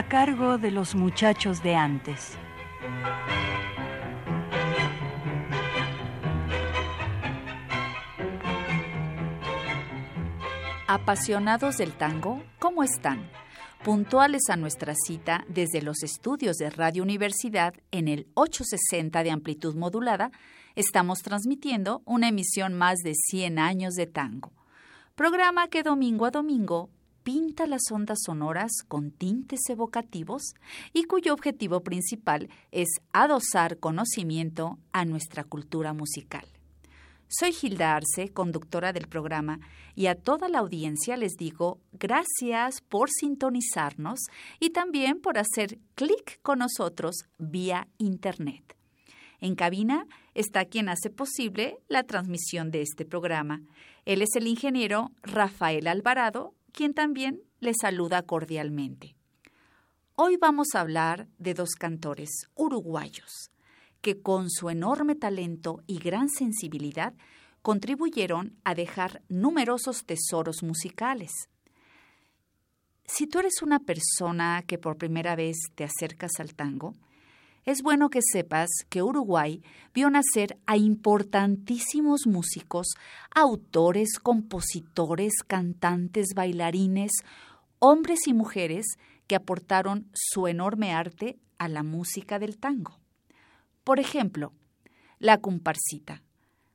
A cargo de los muchachos de antes. Apasionados del tango, ¿cómo están? Puntuales a nuestra cita desde los estudios de Radio Universidad en el 860 de amplitud modulada, estamos transmitiendo una emisión más de 100 años de tango. Programa que domingo a domingo pinta las ondas sonoras con tintes evocativos y cuyo objetivo principal es adosar conocimiento a nuestra cultura musical. Soy Gilda Arce, conductora del programa, y a toda la audiencia les digo gracias por sintonizarnos y también por hacer clic con nosotros vía Internet. En cabina está quien hace posible la transmisión de este programa. Él es el ingeniero Rafael Alvarado quien también le saluda cordialmente. Hoy vamos a hablar de dos cantores uruguayos que con su enorme talento y gran sensibilidad contribuyeron a dejar numerosos tesoros musicales. Si tú eres una persona que por primera vez te acercas al tango, es bueno que sepas que Uruguay vio nacer a importantísimos músicos, autores, compositores, cantantes, bailarines, hombres y mujeres que aportaron su enorme arte a la música del tango. Por ejemplo, la comparsita.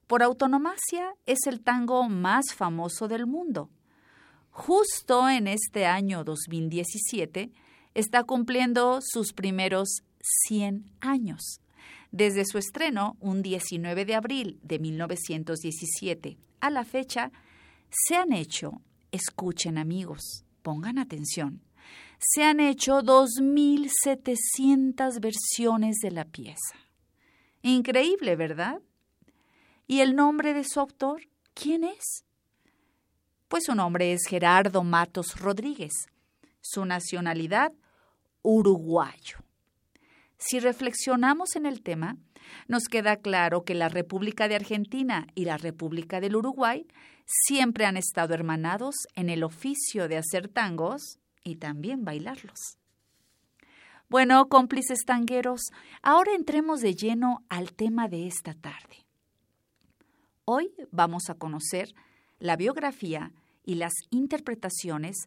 Por autonomacia es el tango más famoso del mundo. Justo en este año 2017 está cumpliendo sus primeros 100 años. Desde su estreno, un 19 de abril de 1917, a la fecha, se han hecho, escuchen amigos, pongan atención, se han hecho 2.700 versiones de la pieza. Increíble, ¿verdad? ¿Y el nombre de su autor? ¿Quién es? Pues su nombre es Gerardo Matos Rodríguez. Su nacionalidad, uruguayo. Si reflexionamos en el tema, nos queda claro que la República de Argentina y la República del Uruguay siempre han estado hermanados en el oficio de hacer tangos y también bailarlos. Bueno, cómplices tangueros, ahora entremos de lleno al tema de esta tarde. Hoy vamos a conocer la biografía y las interpretaciones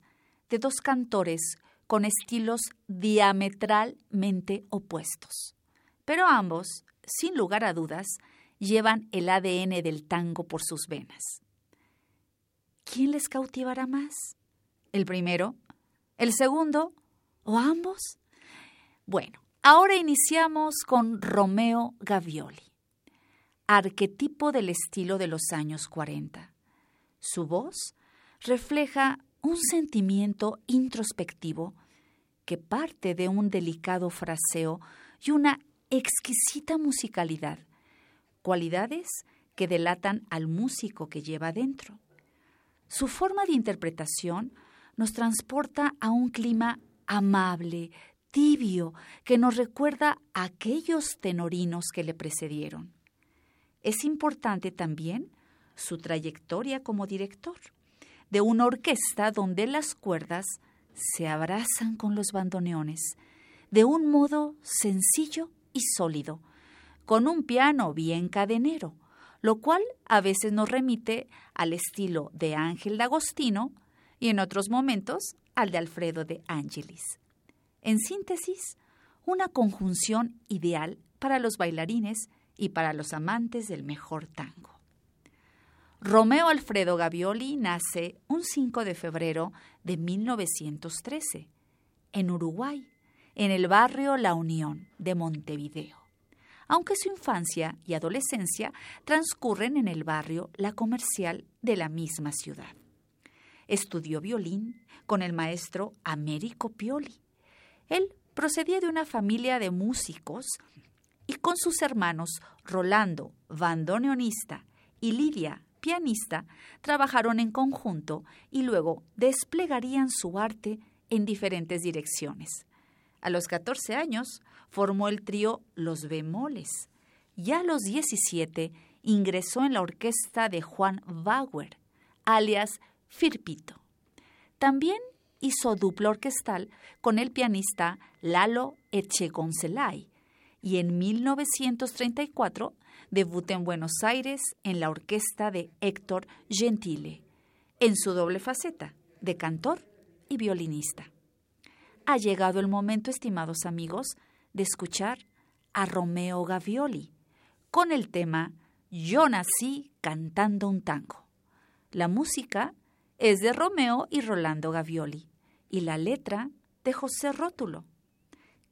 de dos cantores con estilos diametralmente opuestos. Pero ambos, sin lugar a dudas, llevan el ADN del tango por sus venas. ¿Quién les cautivará más? ¿El primero? ¿El segundo? ¿O ambos? Bueno, ahora iniciamos con Romeo Gavioli, arquetipo del estilo de los años 40. Su voz refleja un sentimiento introspectivo que parte de un delicado fraseo y una exquisita musicalidad, cualidades que delatan al músico que lleva dentro. Su forma de interpretación nos transporta a un clima amable, tibio, que nos recuerda a aquellos tenorinos que le precedieron. Es importante también su trayectoria como director de una orquesta donde las cuerdas se abrazan con los bandoneones, de un modo sencillo y sólido, con un piano bien cadenero, lo cual a veces nos remite al estilo de Ángel D'Agostino y en otros momentos al de Alfredo de Angelis. En síntesis, una conjunción ideal para los bailarines y para los amantes del mejor tango. Romeo Alfredo Gavioli nace un 5 de febrero de 1913 en Uruguay, en el barrio La Unión de Montevideo, aunque su infancia y adolescencia transcurren en el barrio La Comercial de la misma ciudad. Estudió violín con el maestro Américo Pioli. Él procedía de una familia de músicos y con sus hermanos Rolando, bandoneonista, y Lidia, pianista, trabajaron en conjunto y luego desplegarían su arte en diferentes direcciones. A los 14 años formó el trío Los Bemoles. Ya a los 17 ingresó en la orquesta de Juan Bauer, alias Firpito. También hizo dupla orquestal con el pianista Lalo Echegoncelay y en 1934 debutó en Buenos Aires en la orquesta de Héctor Gentile, en su doble faceta de cantor y violinista. Ha llegado el momento, estimados amigos, de escuchar a Romeo Gavioli con el tema Yo nací cantando un tango. La música es de Romeo y Rolando Gavioli y la letra de José Rótulo.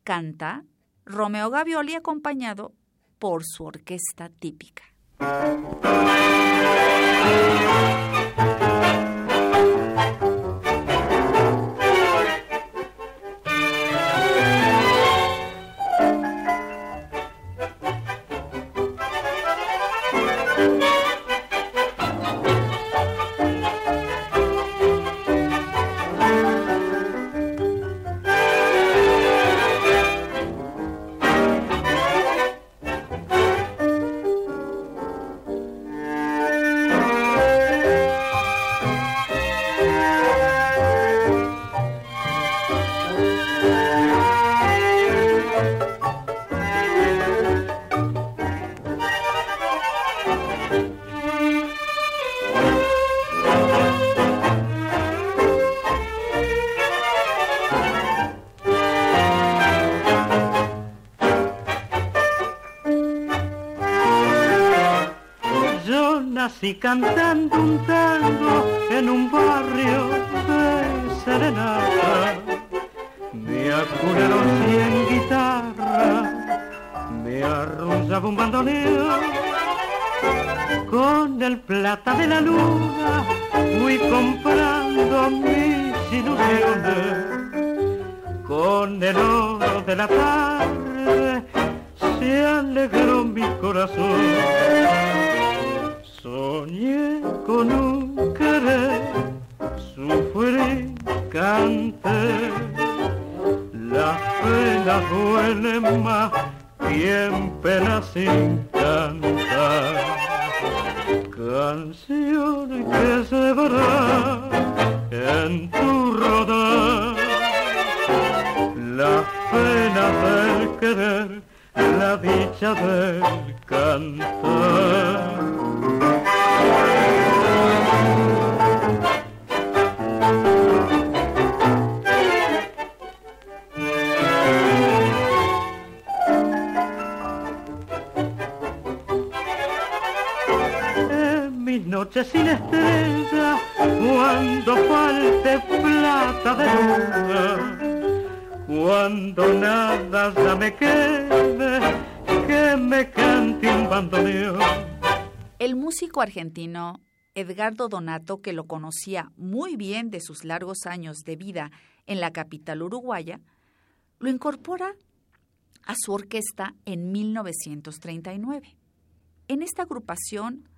Canta Romeo Gavioli acompañado por su orquesta típica. Nací cantando un tango en un barrio de serenata. Me acuraron cien guitarra, me arrunchaba un bandoneón. Con el plata de la luna fui comprando mis ilusiones. Con el oro de la tarde se alegró mi corazón Soñé con un querer, sufrí, canté. Las penas duelen más que en pena sin cantar. Canciones que se verán en tu rodar. Las penas del querer, la dicha del cantar. Noches sin estrella, cuando falte plata de luna, cuando nada ya me quede, que me cante un bandoneón. El músico argentino Edgardo Donato, que lo conocía muy bien de sus largos años de vida en la capital uruguaya, lo incorpora a su orquesta en 1939. En esta agrupación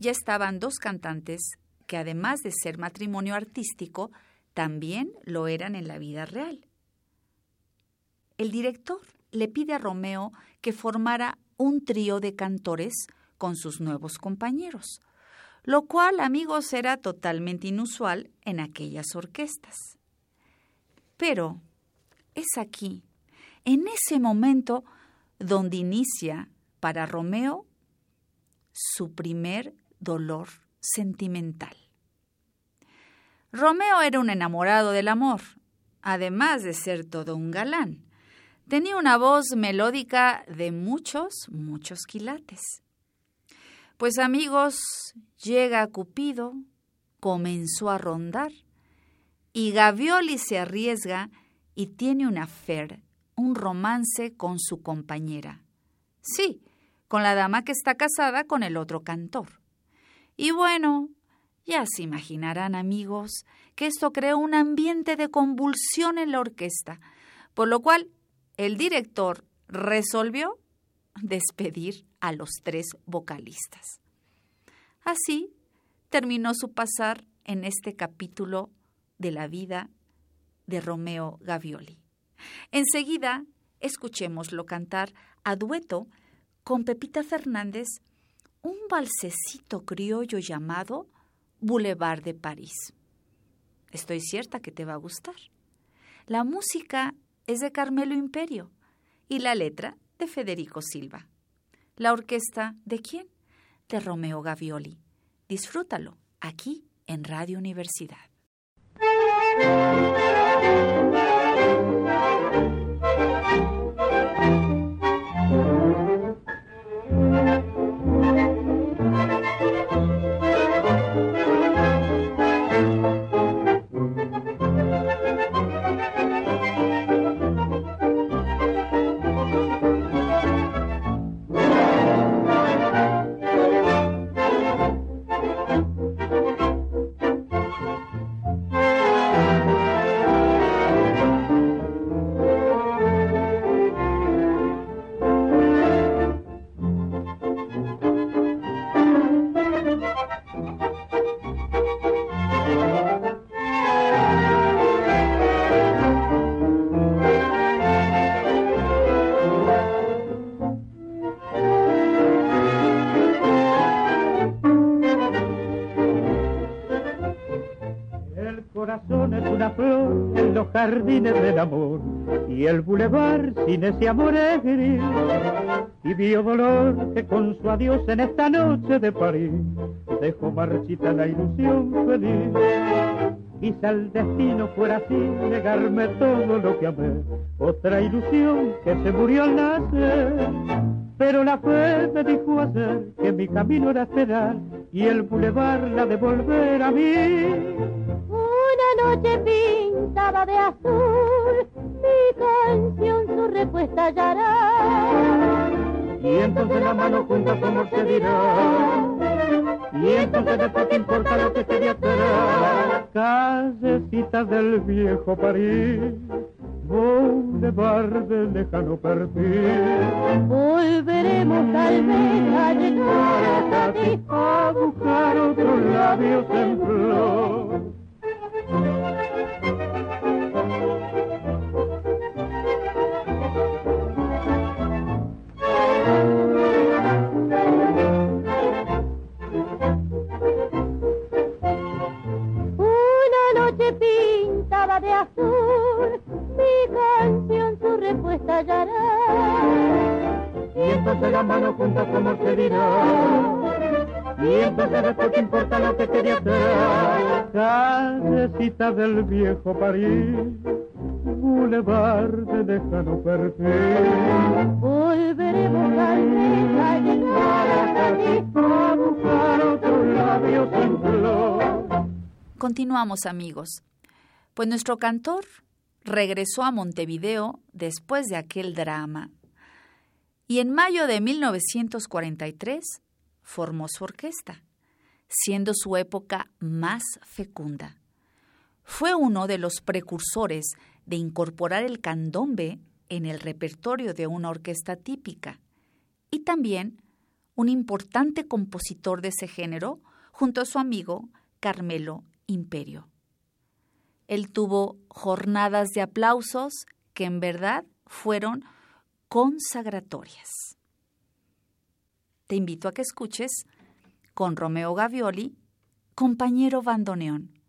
ya estaban dos cantantes que además de ser matrimonio artístico, también lo eran en la vida real. El director le pide a Romeo que formara un trío de cantores con sus nuevos compañeros, lo cual, amigos, era totalmente inusual en aquellas orquestas. Pero es aquí, en ese momento, donde inicia para Romeo su primer dolor sentimental. Romeo era un enamorado del amor, además de ser todo un galán. Tenía una voz melódica de muchos, muchos quilates. Pues amigos, llega Cupido, comenzó a rondar, y Gavioli se arriesga y tiene una affair, un romance con su compañera. Sí, con la dama que está casada con el otro cantor. Y bueno, ya se imaginarán, amigos, que esto creó un ambiente de convulsión en la orquesta, por lo cual el director resolvió despedir a los tres vocalistas. Así terminó su pasar en este capítulo de la vida de Romeo Gavioli. Enseguida, escuchémoslo cantar a dueto con Pepita Fernández un balsecito criollo llamado Boulevard de París. Estoy cierta que te va a gustar. La música es de Carmelo Imperio y la letra de Federico Silva. La orquesta de quién? De Romeo Gavioli. Disfrútalo aquí en Radio Universidad. Jardines del amor y el bulevar sin ese amor es gris y vio dolor que con su adiós en esta noche de París dejó marchita la ilusión feliz. Quizá el destino fuera así negarme todo lo que amé otra ilusión que se murió al nacer. Pero la fe me dijo hacer que mi camino era esperar y el bulevar la devolver a mí una noche pintada de azul, mi canción su respuesta hallará. Y entonces la mano junta su amor se dirá. Y entonces después te importa lo que quería esperar. Callecita del viejo París, boulevard del lejano perfil. Volveremos tal vez a llegar hasta ti, a buscar otros labios en flor Entonces la mano junta como se dirá y entonces después te importa lo que quería hacer. Callecita del viejo París, boulevard de lejano perfil. Volveremos a llegar hasta ti, a buscar otros labios en flor. Continuamos amigos, pues nuestro cantor regresó a Montevideo después de aquel drama. Y en mayo de 1943 formó su orquesta, siendo su época más fecunda. Fue uno de los precursores de incorporar el candombe en el repertorio de una orquesta típica y también un importante compositor de ese género junto a su amigo Carmelo Imperio. Él tuvo jornadas de aplausos que en verdad fueron consagratorias te invito a que escuches con Romeo Gavioli, Compañero Bandoneón.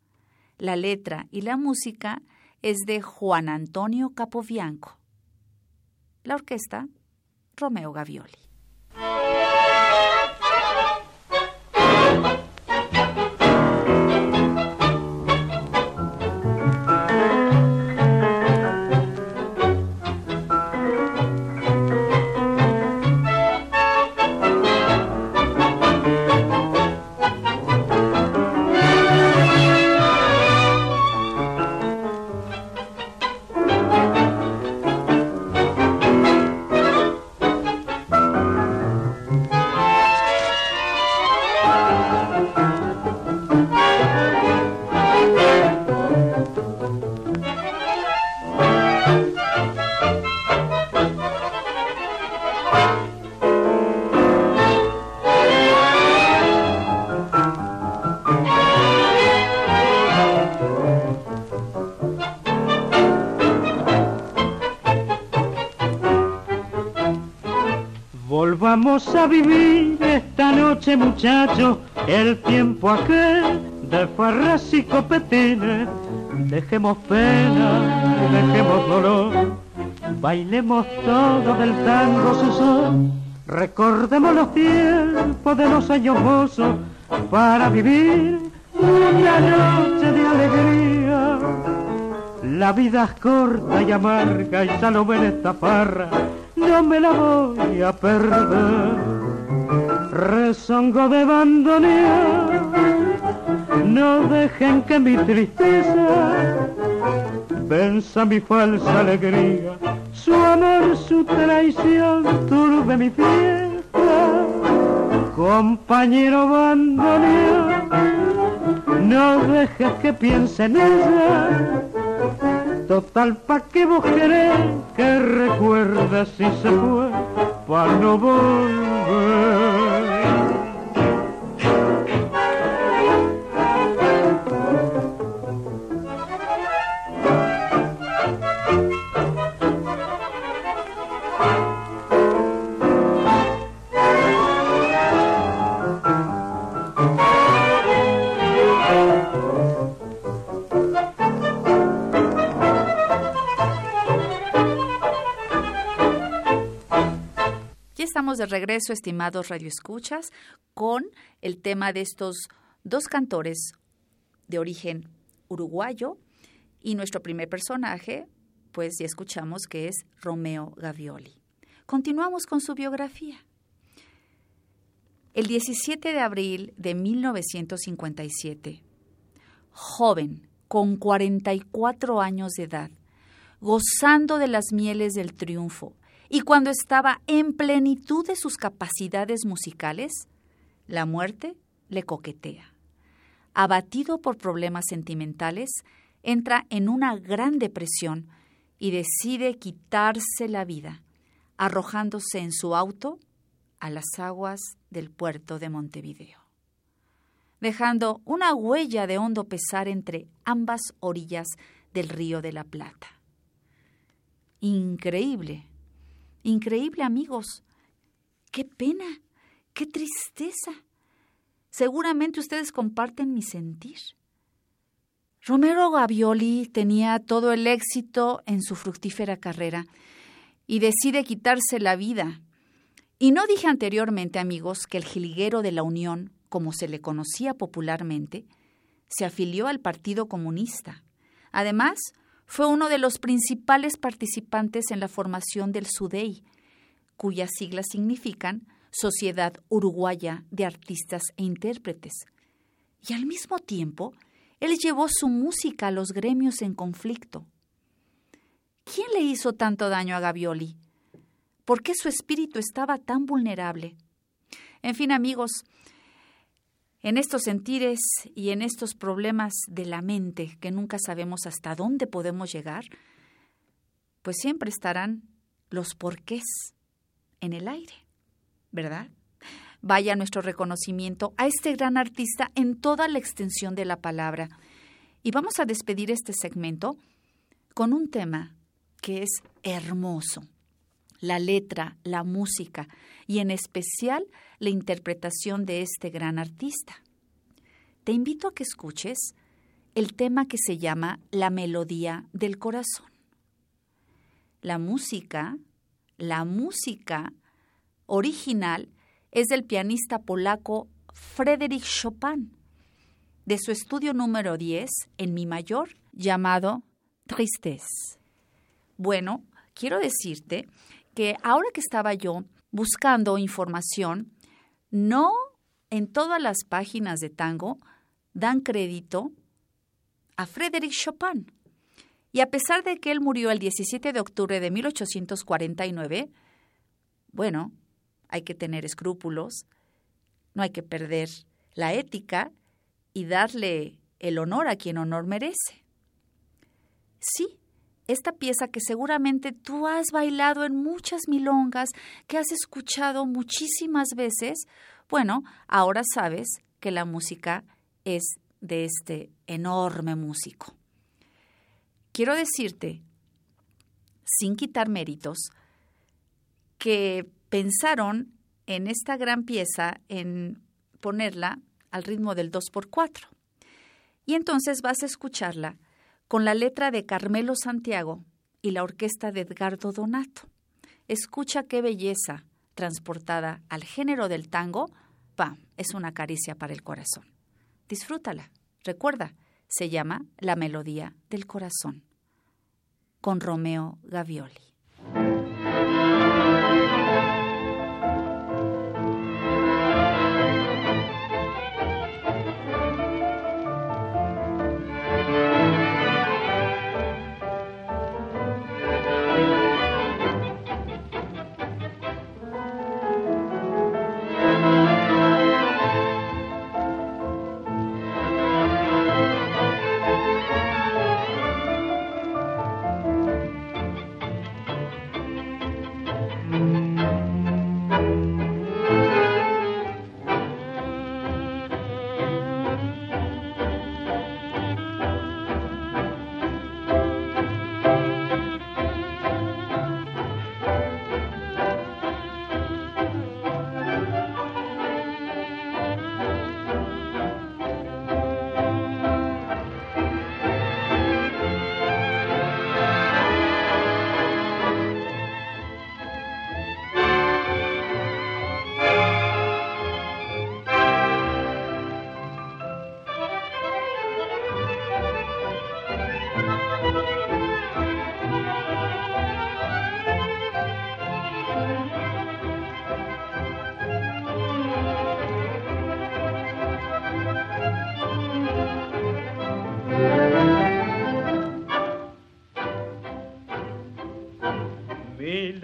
La letra y la música es de Juan Antonio Capobianco. La orquesta, Romeo Gavioli. Volvamos a vivir esta noche, muchachos, el tiempo aquel de farras y copetines. Dejemos pena, dejemos dolor, bailemos todo del tango su sol. Recordemos los tiempos de los años mozos para vivir una noche de alegría. La vida es corta y amarga y Salomé en esta farra no me la voy a perder. Rezongo de bandonear, no dejen que mi tristeza venza mi falsa alegría. Su amor, su traición turbe mi fiesta. Compañero bandonear, no dejes que piense en ella Total, pa' que vos querés que recuerda si se fue, pa' no volver. De regreso, estimados radioescuchas, con el tema de estos dos cantores de origen uruguayo y nuestro primer personaje, pues ya escuchamos que es Romeo Gavioli. Continuamos con su biografía. El 17 de abril de 1957, joven, con 44 años de edad, gozando de las mieles del triunfo, y cuando estaba en plenitud de sus capacidades musicales, la muerte le coquetea. Abatido por problemas sentimentales, entra en una gran depresión y decide quitarse la vida, arrojándose en su auto a las aguas del puerto de Montevideo, dejando una huella de hondo pesar entre ambas orillas del río de la Plata. Increíble Increíble, amigos. Qué pena, qué tristeza. Seguramente ustedes comparten mi sentir. Romero Gavioli tenía todo el éxito en su fructífera carrera y decide quitarse la vida. Y no dije anteriormente, amigos, que el jilguero de la Unión, como se le conocía popularmente, se afilió al Partido Comunista. Además, fue uno de los principales participantes en la formación del SUDEI, cuyas siglas significan Sociedad Uruguaya de Artistas e Intérpretes. Y al mismo tiempo, él llevó su música a los gremios en conflicto. ¿Quién le hizo tanto daño a Gavioli? ¿Por qué su espíritu estaba tan vulnerable? En fin, amigos, en estos sentires y en estos problemas de la mente que nunca sabemos hasta dónde podemos llegar, pues siempre estarán los porqués en el aire, ¿verdad? Vaya nuestro reconocimiento a este gran artista en toda la extensión de la palabra. Y vamos a despedir este segmento con un tema que es hermoso. La letra, la música y en especial la interpretación de este gran artista. Te invito a que escuches el tema que se llama La melodía del corazón. La música, la música original es del pianista polaco Frédéric Chopin, de su estudio número 10 en mi mayor llamado Tristesse. Bueno, quiero decirte que ahora que estaba yo buscando información, no en todas las páginas de tango dan crédito a Frédéric Chopin. Y a pesar de que él murió el 17 de octubre de 1849, bueno, hay que tener escrúpulos, no hay que perder la ética y darle el honor a quien honor merece. Sí, esta pieza que seguramente tú has bailado en muchas milongas, que has escuchado muchísimas veces, bueno, ahora sabes que la música es de este enorme músico. Quiero decirte, sin quitar méritos, que pensaron en esta gran pieza en ponerla al ritmo del 2x4. Y entonces vas a escucharla con la letra de Carmelo Santiago y la orquesta de Edgardo Donato. Escucha qué belleza transportada al género del tango, pa, es una caricia para el corazón. Disfrútala. Recuerda, se llama La Melodía del Corazón, con Romeo Gavioli.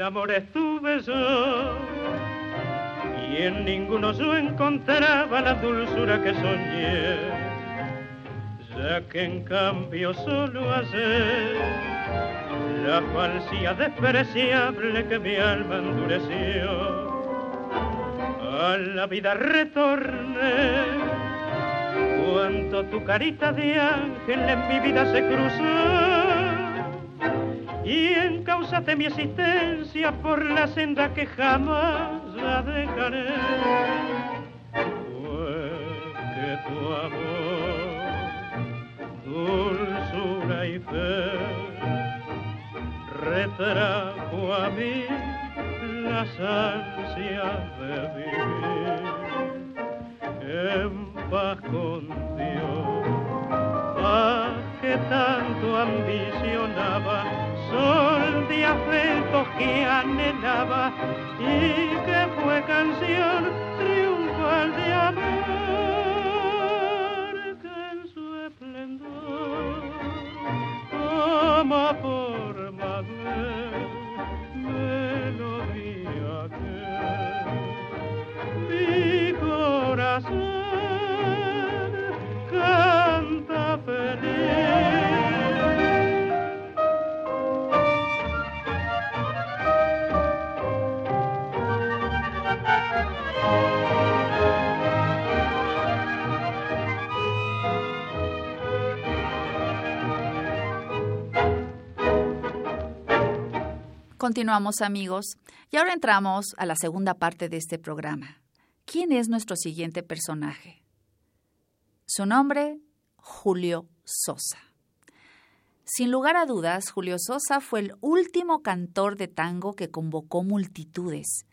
Mil amores tuve yo y en ninguno yo encontraba la dulzura que soñé, ya que en cambio solo ayer la falsía despreciable que mi alma endureció a la vida retorné. Cuanto tu carita de ángel en mi vida se cruzó y en causa de mi existencia por la senda que jamás la dejaré. Fue que tu amor, dulzura y fe, retrajo a mí las ansias de vivir en paz con Dios, paz que tanto ambicionaba sol de afecto que anhelaba y que fue canción Continuamos amigos y ahora entramos a la segunda parte de este programa. ¿Quién es nuestro siguiente personaje? Su nombre, Julio Sosa. Sin lugar a dudas, Julio Sosa fue el último cantor de tango que convocó multitudes,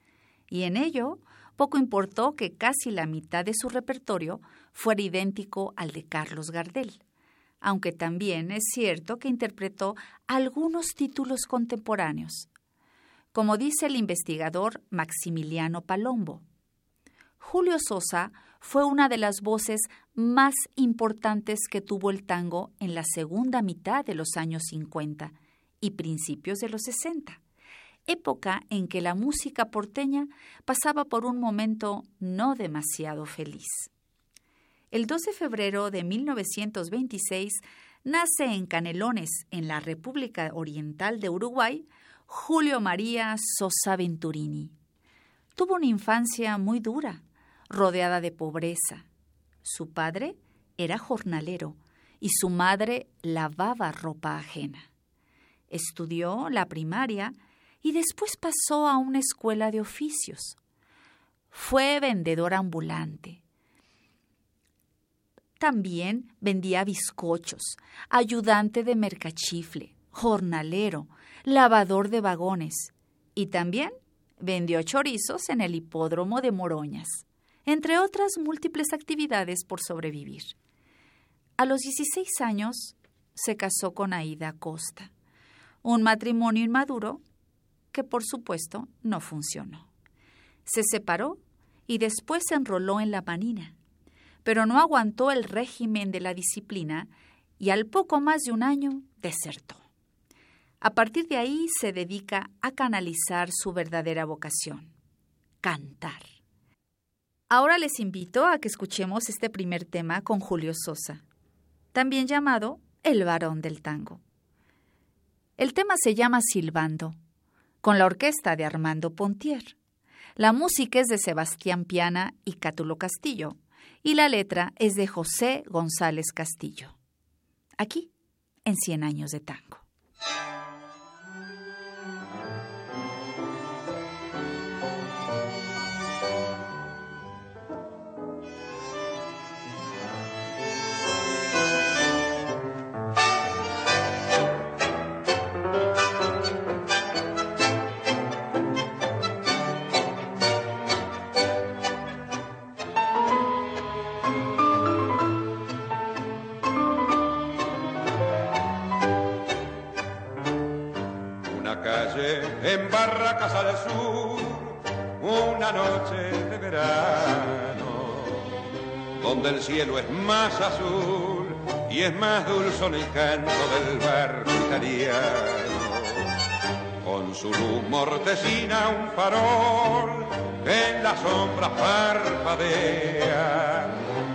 y en ello poco importó que casi la mitad de su repertorio fuera idéntico al de Carlos Gardel, aunque también es cierto que interpretó algunos títulos contemporáneos, como dice el investigador Maximiliano Palombo. Julio Sosa fue una de las voces más importantes que tuvo el tango en la segunda mitad de los años 50 y principios de los 60, época en que la música porteña pasaba por un momento no demasiado feliz. El 2 de febrero de 1926 nace en Canelones, en la República Oriental de Uruguay, Julio María Sosa Venturini. Tuvo una infancia muy dura, rodeada de pobreza. Su padre era jornalero y su madre lavaba ropa ajena. Estudió la primaria y después pasó a una escuela de oficios. Fue vendedor ambulante. También vendía bizcochos, ayudante de mercachifle, jornalero, lavador de vagones y también vendió chorizos en el hipódromo de Moroñas, entre otras múltiples actividades por sobrevivir. A los 16 años se casó con Aida Costa, un matrimonio inmaduro que por supuesto no funcionó. Se separó y después se enroló en la manina, pero no aguantó el régimen de la disciplina y al poco más de un año desertó. A partir de ahí se dedica a canalizar su verdadera vocación, cantar. Ahora les invito a que escuchemos este primer tema con Julio Sosa, también llamado El varón del tango. El tema se llama Silbando, con la orquesta de Armando Pontier. La música es de Sebastián Piana y Cátulo Castillo, y la letra es de José González Castillo. Aquí, en Cien Años de Tango. Barracas al sur, una noche de verano, donde el cielo es más azul y es más dulce el canto del barco italiano. Con su luz mortecina un farol en la sombra parpadea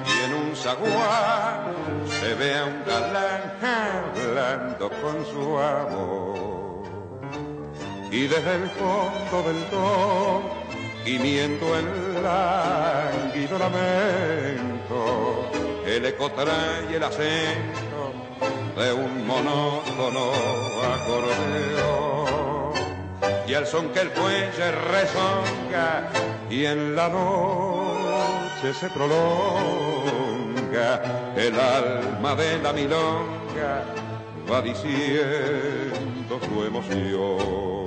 y en un zaguán se ve a un galán hablando con su amor y desde el fondo del do gimiendo el lánguido lamento el eco trae el acento de un monótono acordeón. Y el son que el fuelle rezonga y en la noche se prolonga el alma de la milonga va diciendo su emoción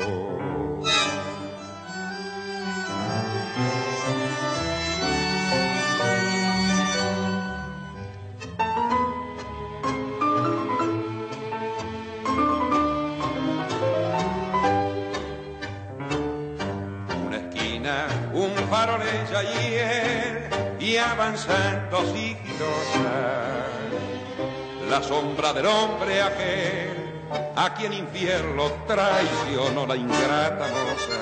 y avanzando sigilosa la sombra del hombre aquel a quien infierno traicionó la ingrata moza.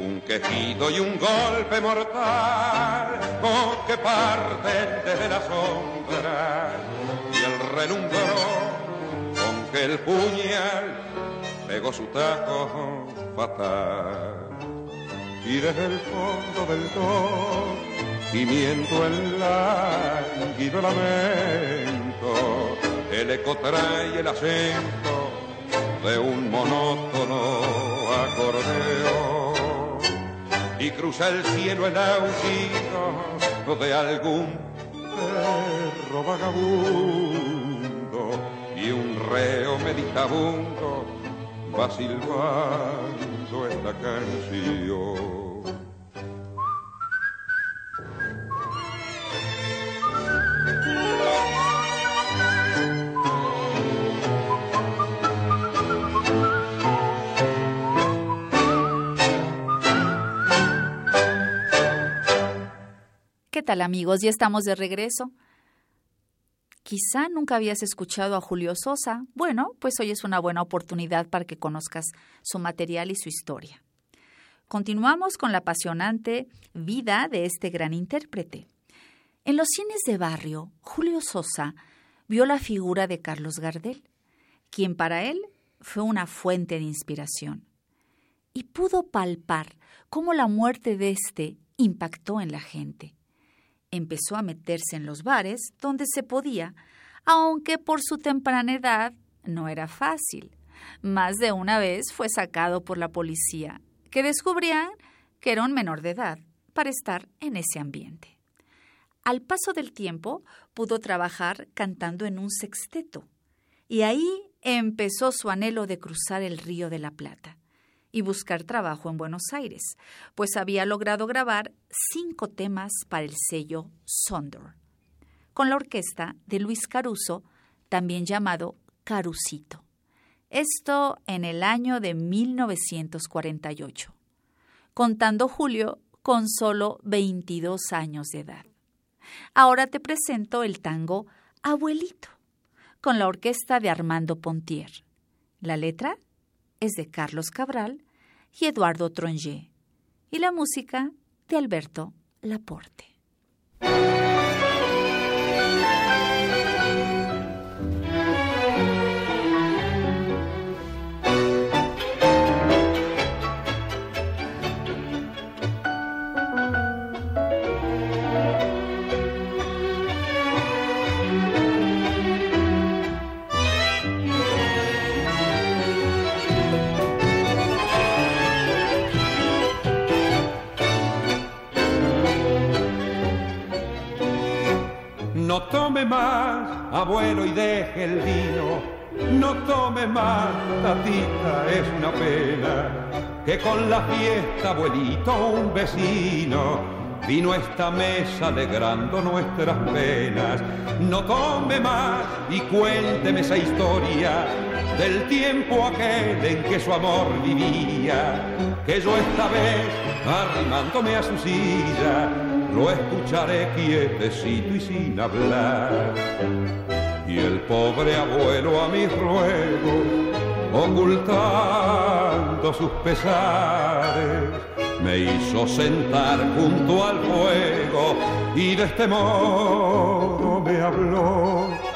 Un quejido y un golpe mortal con que parten desde la sombra. Y el relumbró con que el puñal pegó su taco fatal y desde el fondo del do gimiendo el lánguido lamento el eco trae el acento de un monótono acordeón y cruza el cielo el aullido de algún perro vagabundo y un reo meditabundo va silbando esta canción. ¿Qué tal amigos? Ya estamos de regreso. Quizá nunca habías escuchado a Julio Sosa. Bueno, pues hoy es una buena oportunidad para que conozcas su material y su historia. Continuamos con la apasionante vida de este gran intérprete. En los cines de barrio, Julio Sosa vio la figura de Carlos Gardel, quien para él fue una fuente de inspiración, y pudo palpar cómo la muerte de éste impactó en la gente empezó a meterse en los bares donde se podía, aunque por su temprana edad no era fácil. Más de una vez fue sacado por la policía, que descubrían que era un menor de edad para estar en ese ambiente. Al paso del tiempo pudo trabajar cantando en un sexteto y ahí empezó su anhelo de cruzar el río de la Plata y buscar trabajo en Buenos Aires, pues había logrado grabar cinco temas para el sello Sondor, con la orquesta de Luis Caruso, también llamado Carucito. Esto en el año de 1948, contando Julio con solo 22 años de edad. Ahora te presento el tango Abuelito, con la orquesta de Armando Pontier. La letra es de Carlos Cabral y Eduardo Tronje, y la música de Alberto Laporte. Tome más, abuelo, y deje el vino. No tome más, tatita, es una pena. Que con la fiesta, abuelito, un vecino vino esta mesa alegrando nuestras penas. No tome más y cuénteme esa historia del tiempo aquel en que su amor vivía. Que yo esta vez, arrimándome a su silla, lo escucharé quietecito y sin hablar. Y el pobre abuelo a mi ruego, ocultando sus pesares, me hizo sentar junto al fuego y de este modo me habló.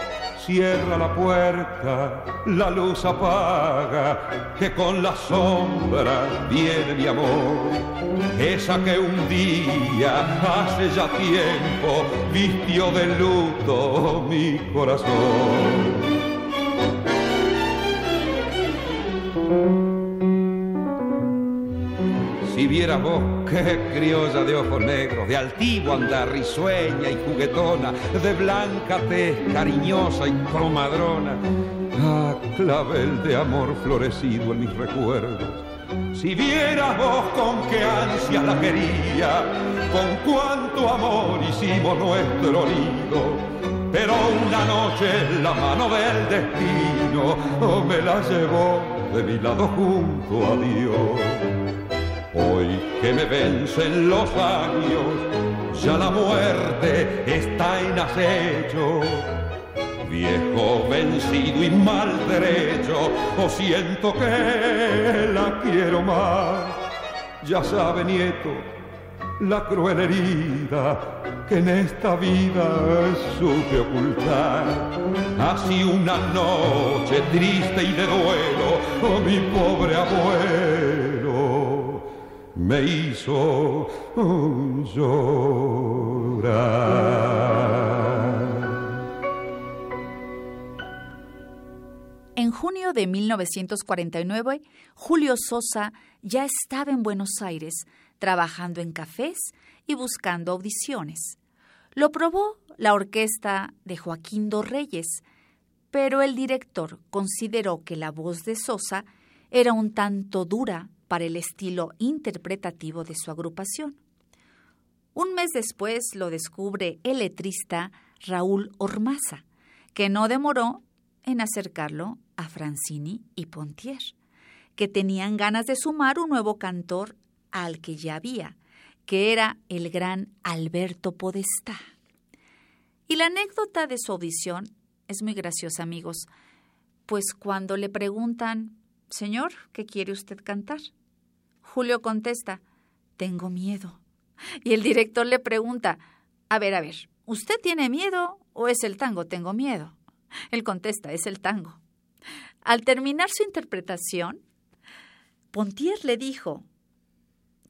Cierra la puerta, la luz apaga, que con la sombra viene mi amor. Esa que un día, hace ya tiempo, vistió de luto mi corazón. Si vieras vos qué criolla de ojos negros, de altivo andar, risueña y juguetona, de blanca tez, cariñosa y comadrona, ah, clavel de amor florecido en mis recuerdos. Si vieras vos con qué ansia la quería, con cuánto amor hicimos nuestro nido, pero una noche la mano del destino oh, me la llevó de mi lado junto a Dios. Hoy que me vencen los años, ya la muerte está en acecho. Viejo, vencido y mal derecho, o siento que la quiero más. Ya sabe, nieto, la cruel herida que en esta vida supe ocultar. Así una noche triste y de duelo, oh mi pobre abuelo me hizo llorar. En junio de 1949, Julio Sosa ya estaba en Buenos Aires, trabajando en cafés y buscando audiciones. Lo probó la orquesta de Joaquín Dos Reyes, pero el director consideró que la voz de Sosa era un tanto dura para el estilo interpretativo de su agrupación. Un mes después lo descubre el letrista Raúl Ormaza, que no demoró en acercarlo a Francini y Pontier, que tenían ganas de sumar un nuevo cantor al que ya había, que era el gran Alberto Podestá. Y la anécdota de su audición es muy graciosa, amigos, pues cuando le preguntan, Señor, ¿qué quiere usted cantar? Julio contesta, tengo miedo. Y el director le pregunta, a ver, a ver, ¿usted tiene miedo o es el tango tengo miedo? Él contesta, es el tango. Al terminar su interpretación, Pontier le dijo,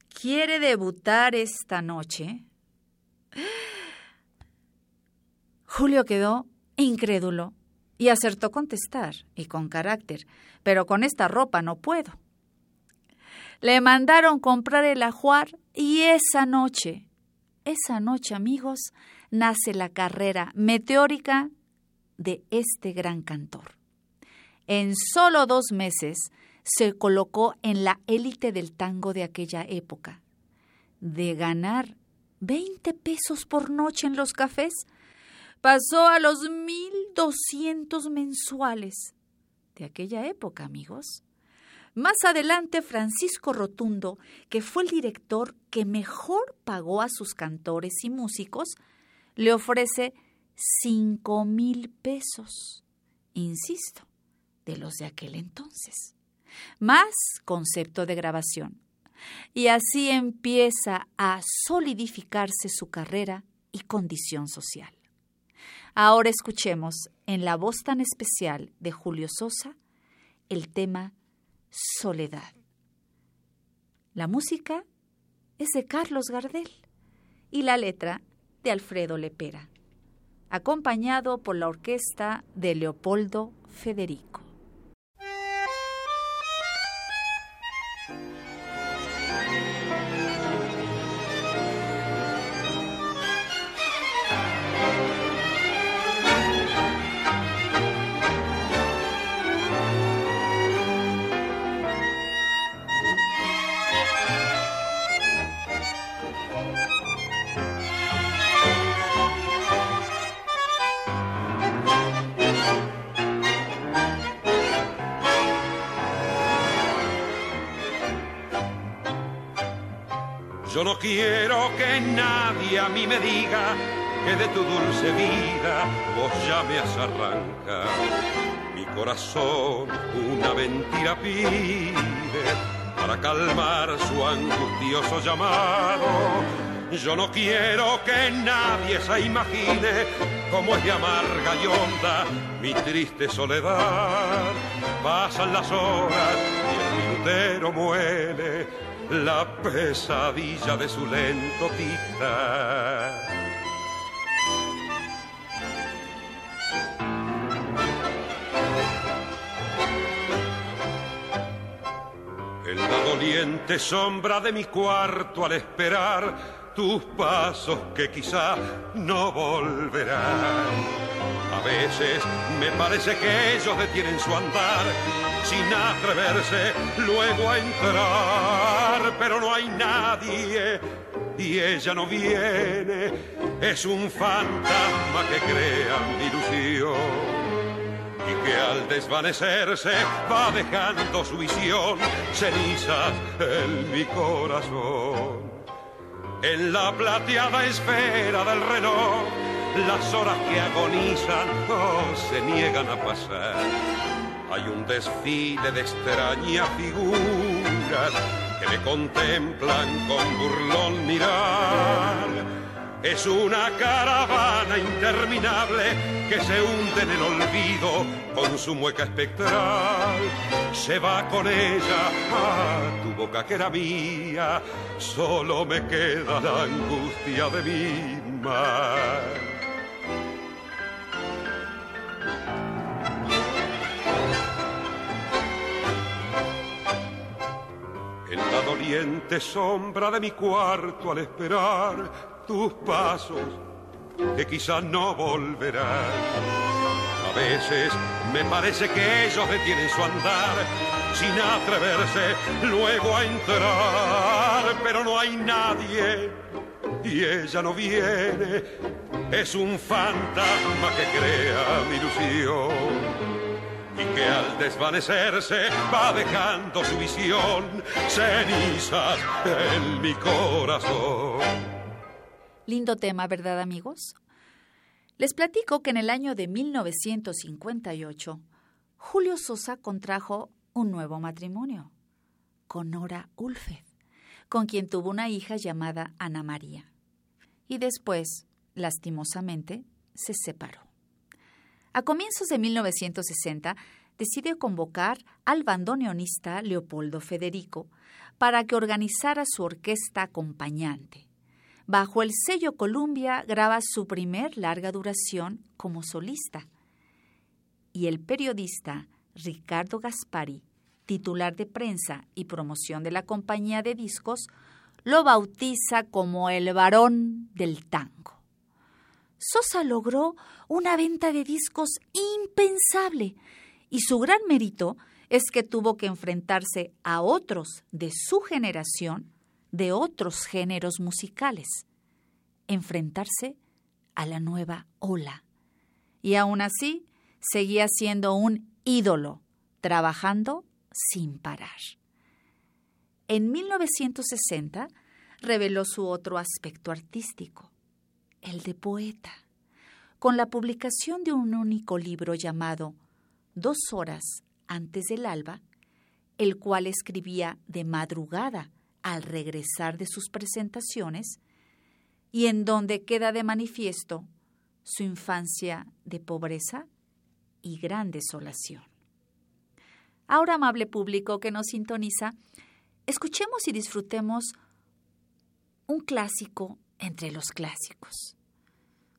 ¿quiere debutar esta noche? Julio quedó incrédulo Y acertó contestar, y con carácter, pero con esta ropa no puedo. Le mandaron comprar el ajuar y esa noche, esa noche, amigos, nace la carrera meteórica de este gran cantor. En solo dos meses se colocó en la élite del tango de aquella época. De ganar 20 pesos por noche en los cafés, pasó a los 1.200 mensuales de aquella época, amigos. Más adelante, Francisco Rotundo, que fue el director que mejor pagó a sus cantores y músicos, le ofrece cinco mil pesos. Insisto, de los de aquel entonces. Más concepto de grabación. Y así empieza a solidificarse su carrera y condición social. Ahora escuchemos en la voz tan especial de Julio Sosa el tema Soledad. La música es de Carlos Gardel y la letra de Alfredo Lepera, acompañado por la orquesta de Leopoldo Federico. Yo no quiero que nadie a mí me diga que de tu dulce vida vos ya me has arrancado. Mi corazón una mentira pide para calmar su angustioso llamado. Yo no quiero que nadie se imagine cómo es de amarga y honda mi triste soledad. Pasan las horas y el minutero muere la pesadilla de su lento tic En la doliente sombra de mi cuarto al esperar tus pasos que quizá no volverán. A veces me parece que ellos detienen su andar sin atreverse luego a entrar, pero no hay nadie y ella no viene, es un fantasma que crea mi ilusión y que al desvanecerse va dejando su visión cenizas en mi corazón. En la plateada esfera del reloj, las horas que agonizan no se niegan a pasar hay un desfile de extrañas figuras que me contemplan con burlón mirar. Es una caravana interminable que se hunde en el olvido con su mueca espectral. Se va con ella a tu boca que era mía, solo me queda la angustia de mi mar. Sombra de mi cuarto al esperar tus pasos que quizás no volverán. A veces me parece que ellos detienen su andar sin atreverse luego a entrar, pero no hay nadie y ella no viene. Es un fantasma que crea mi ilusión y que al desvanecerse va dejando su visión cenizas en mi corazón. Lindo tema, ¿verdad amigos? Les platico que en el año de 1958, Julio Sosa contrajo un nuevo matrimonio con Nora Ulfed, con quien tuvo una hija llamada Ana María. Y después, lastimosamente, se separó. A comienzos de 1960 decide convocar al bandoneonista Leopoldo Federico para que organizara su orquesta acompañante. Bajo el sello Columbia graba su primer larga duración como solista. y el periodista Ricardo Gaspari, titular de prensa y promoción de la compañía de discos, lo bautiza como el varón del tango. Sosa logró una venta de discos impensable y su gran mérito es que tuvo que enfrentarse a otros de su generación de otros géneros musicales, enfrentarse a la nueva ola. Y aún así seguía siendo un ídolo, trabajando sin parar. En 1960 reveló su otro aspecto artístico, el de poeta, con la publicación de un único libro llamado Dos horas antes del alba, el cual escribía de madrugada al regresar de sus presentaciones y en donde queda de manifiesto su infancia de pobreza y gran desolación. Ahora, amable público que nos sintoniza, escuchemos y disfrutemos un clásico entre los clásicos.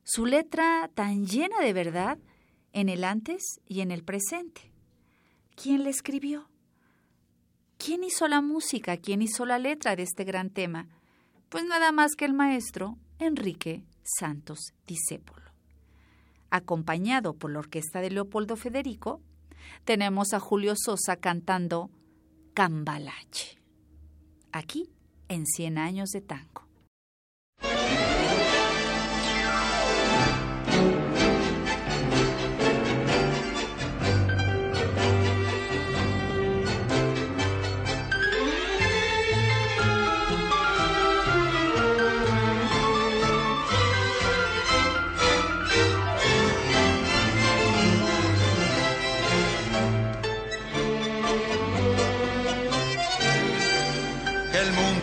Su letra tan llena de verdad en el antes y en el presente. ¿Quién le escribió? ¿Quién hizo la música? ¿Quién hizo la letra de este gran tema? Pues nada más que el maestro Enrique Santos Discépolo. Acompañado por la orquesta de Leopoldo Federico, tenemos a Julio Sosa cantando Cambalache. Aquí, en Cien años de tango.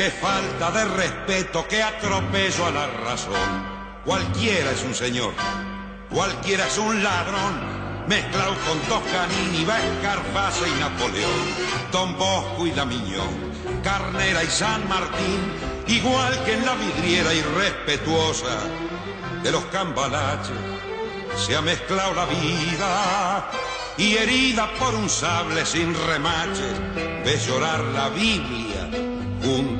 Qué falta de respeto, qué atropello a la razón. Cualquiera es un señor, cualquiera es un ladrón, mezclado con Toscanini, Escarpaza y Napoleón, Don Bosco y Damiñón, Carnera y San Martín, igual que en la vidriera irrespetuosa de los cambalaches, se ha mezclado la vida y herida por un sable sin remaches, ves llorar la Biblia junto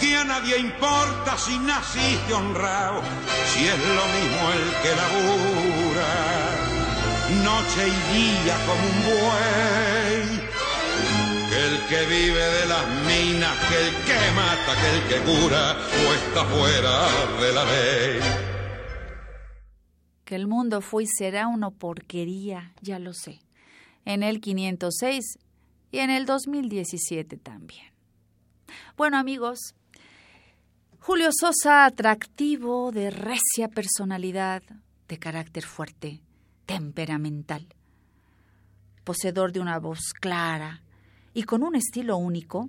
que a nadie importa si naciste honrado, si es lo mismo el que labura, noche y día como un buey. Que el que vive de las minas, que el que mata, que el que cura, o está fuera de la ley. Que el mundo fue y será una porquería, ya lo sé. En el 506 y en el 2017 también. Bueno amigos, Julio Sosa, atractivo, de recia personalidad, de carácter fuerte, temperamental. Poseedor de una voz clara y con un estilo único,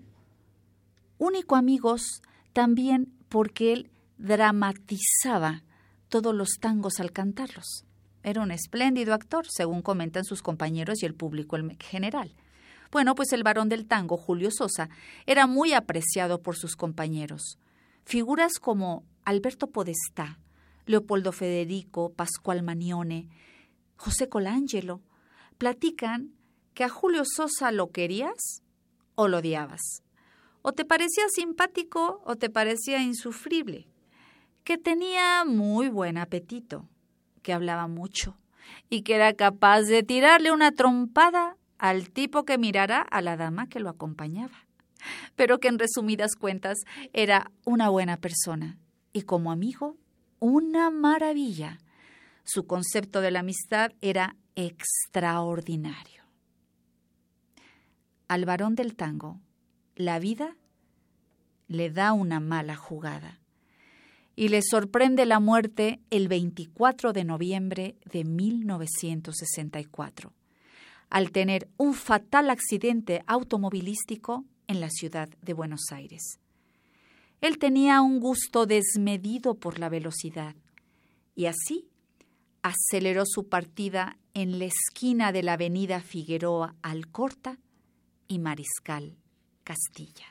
único amigos también porque él dramatizaba todos los tangos al cantarlos. Era un espléndido actor, según comentan sus compañeros y el público en general. Bueno, pues el varón del tango, Julio Sosa, era muy apreciado por sus compañeros. Figuras como Alberto Podestá, Leopoldo Federico, Pascual Manione, José Colangelo, platican que a Julio Sosa lo querías o lo odiabas. O te parecía simpático o te parecía insufrible. Que tenía muy buen apetito, que hablaba mucho y que era capaz de tirarle una trompada al tipo que mirara a la dama que lo acompañaba. Pero que en resumidas cuentas era una buena persona y como amigo una maravilla. Su concepto de la amistad era extraordinario. Al varón del tango, la vida le da una mala jugada y le sorprende la muerte el 24 de noviembre de 1964, al tener un fatal accidente automovilístico en la ciudad de Buenos Aires. Él tenía un gusto desmedido por la velocidad y así aceleró su partida en la esquina de la avenida Figueroa Alcorta y Mariscal Castilla.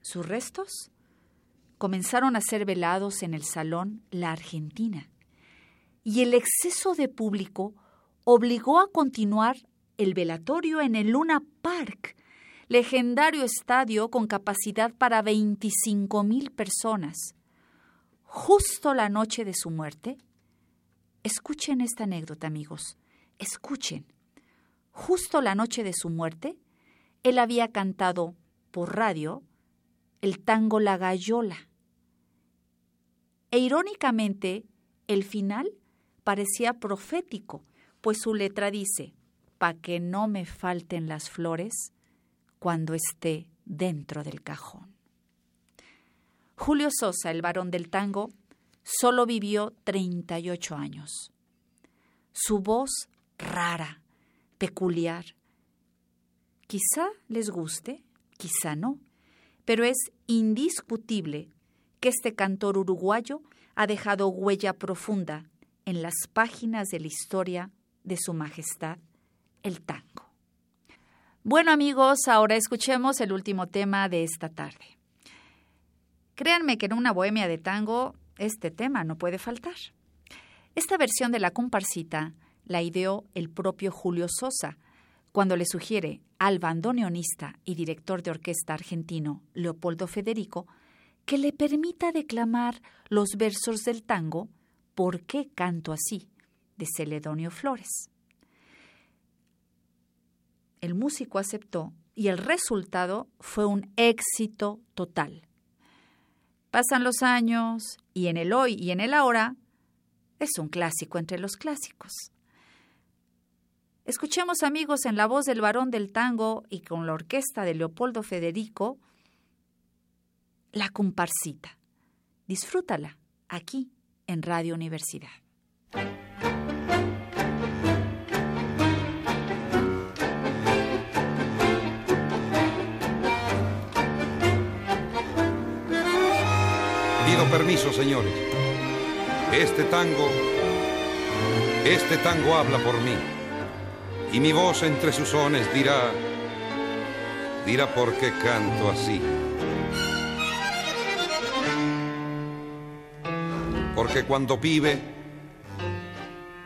Sus restos comenzaron a ser velados en el Salón La Argentina y el exceso de público obligó a continuar el velatorio en el Luna Park, legendario estadio con capacidad para 25 mil personas. Justo la noche de su muerte, escuchen esta anécdota, amigos, escuchen. Justo la noche de su muerte, él había cantado por radio el tango La Gallola. E irónicamente, el final parecía profético, pues su letra dice, pa' que no me falten las flores cuando esté dentro del cajón. Julio Sosa, el varón del tango, solo vivió 38 años. Su voz rara, peculiar. Quizá les guste, quizá no, pero es indiscutible que este cantor uruguayo ha dejado huella profunda en las páginas de la historia de Su Majestad, el tango. Bueno amigos, ahora escuchemos el último tema de esta tarde. Créanme que en una bohemia de tango este tema no puede faltar. Esta versión de la comparsita la ideó el propio Julio Sosa, cuando le sugiere al bandoneonista y director de orquesta argentino Leopoldo Federico que le permita declamar los versos del tango ¿Por qué canto así? de Celedonio Flores. El músico aceptó y el resultado fue un éxito total. Pasan los años y en el hoy y en el ahora es un clásico entre los clásicos. Escuchemos amigos en la voz del varón del tango y con la orquesta de Leopoldo Federico, La comparsita. Disfrútala aquí en Radio Universidad. Permiso, señores. Este tango, este tango habla por mí y mi voz entre sus sones dirá, dirá por qué canto así. Porque cuando pibe,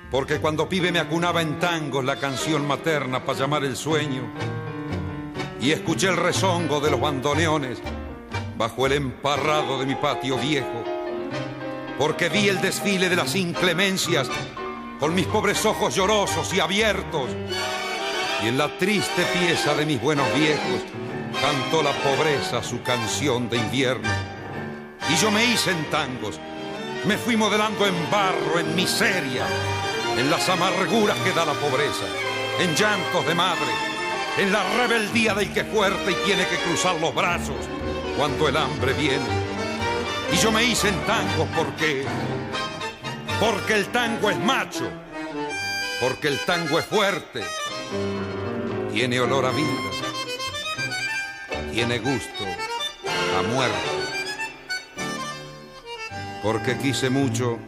porque cuando pibe me acunaba en tangos la canción materna para llamar el sueño y escuché el rezongo de los bandoneones bajo el emparrado de mi patio viejo, porque vi el desfile de las inclemencias con mis pobres ojos llorosos y abiertos. Y en la triste pieza de mis buenos viejos cantó la pobreza su canción de invierno. Y yo me hice en tangos, me fui modelando en barro, en miseria, en las amarguras que da la pobreza, en llantos de madre, en la rebeldía del que fuerte y tiene que cruzar los brazos cuando el hambre viene. Y yo me hice en tangos porque porque el tango es macho, porque el tango es fuerte, tiene olor a vida, tiene gusto a muerte. Porque quise mucho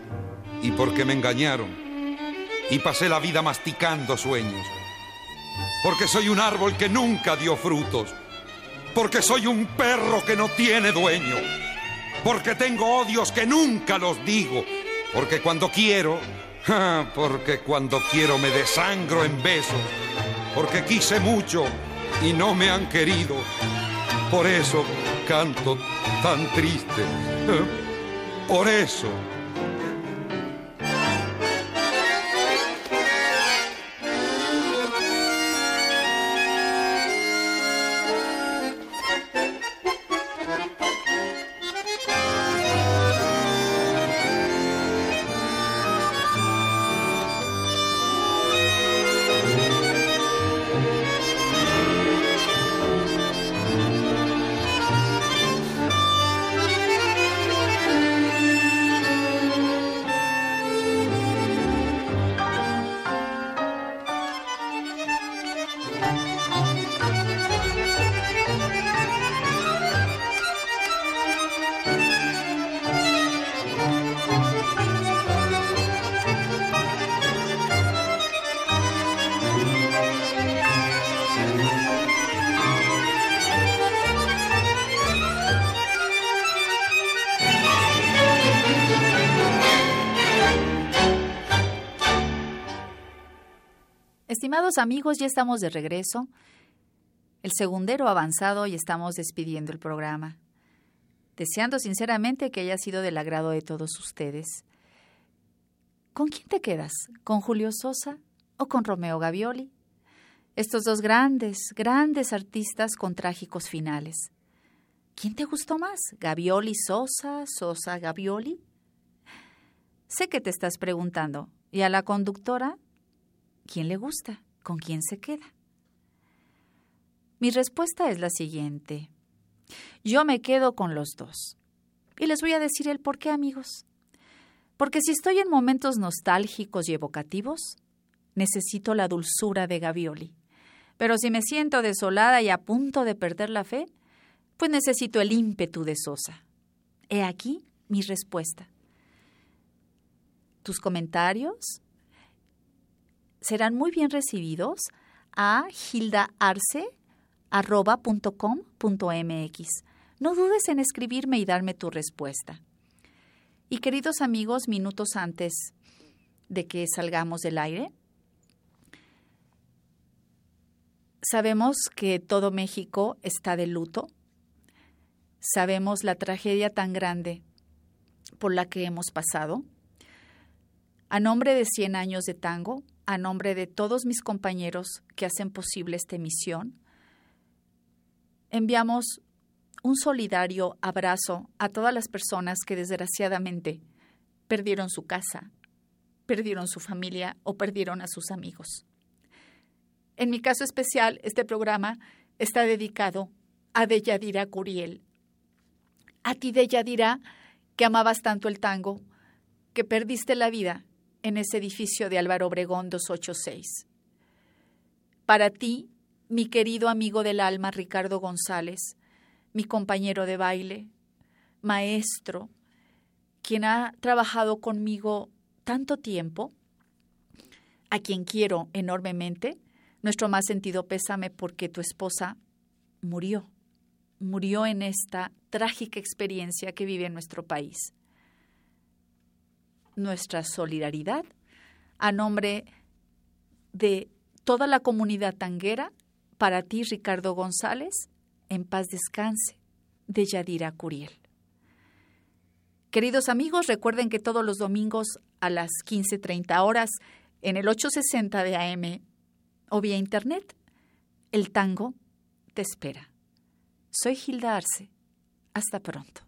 y porque me engañaron y pasé la vida masticando sueños. Porque soy un árbol que nunca dio frutos. Porque soy un perro que no tiene dueño. Porque tengo odios que nunca los digo. Porque cuando quiero, porque cuando quiero me desangro en besos. Porque quise mucho y no me han querido. Por eso canto tan triste. Por eso Amigos, ya estamos de regreso. El segundero avanzado y estamos despidiendo el programa. Deseando sinceramente que haya sido del agrado de todos ustedes. ¿Con quién te quedas? ¿Con Julio Sosa o con Romeo Gavioli? Estos dos grandes, grandes artistas con trágicos finales. ¿Quién te gustó más? ¿Gavioli Sosa? ¿Sosa Gavioli? Sé que te estás preguntando. ¿Y a la conductora? ¿Quién le gusta? ¿Con quién se queda? Mi respuesta es la siguiente. Yo me quedo con los dos. Y les voy a decir el por qué, amigos. Porque si estoy en momentos nostálgicos y evocativos, necesito la dulzura de Gavioli. Pero si me siento desolada y a punto de perder la fe, pues necesito el ímpetu de Sosa. He aquí mi respuesta. Tus comentarios, serán muy bien recibidos a hildaarce.com.mx. No dudes en escribirme y darme tu respuesta. Y queridos amigos, minutos antes de que salgamos del aire, sabemos que todo México está de luto. Sabemos la tragedia tan grande por la que hemos pasado. A nombre de 100 años de tango, a nombre de todos mis compañeros que hacen posible esta emisión, enviamos un solidario abrazo a todas las personas que desgraciadamente perdieron su casa, perdieron su familia o perdieron a sus amigos. En mi caso especial, este programa está dedicado a Deyadira Curiel. A ti, Deyadira, que amabas tanto el tango, que perdiste la vida en ese edificio de Álvaro Obregón 286. Para ti, mi querido amigo del alma Ricardo González, mi compañero de baile, maestro, quien ha trabajado conmigo tanto tiempo, a quien quiero enormemente, nuestro más sentido pésame porque tu esposa murió, murió en esta trágica experiencia que vive en nuestro país nuestra solidaridad a nombre de toda la comunidad tanguera, para ti, Ricardo González, en paz descanse, de Yadira Curiel. Queridos amigos, recuerden que todos los domingos a las 15.30 horas en el 860 de AM o vía Internet, el tango te espera. Soy Gilda Arce. Hasta pronto.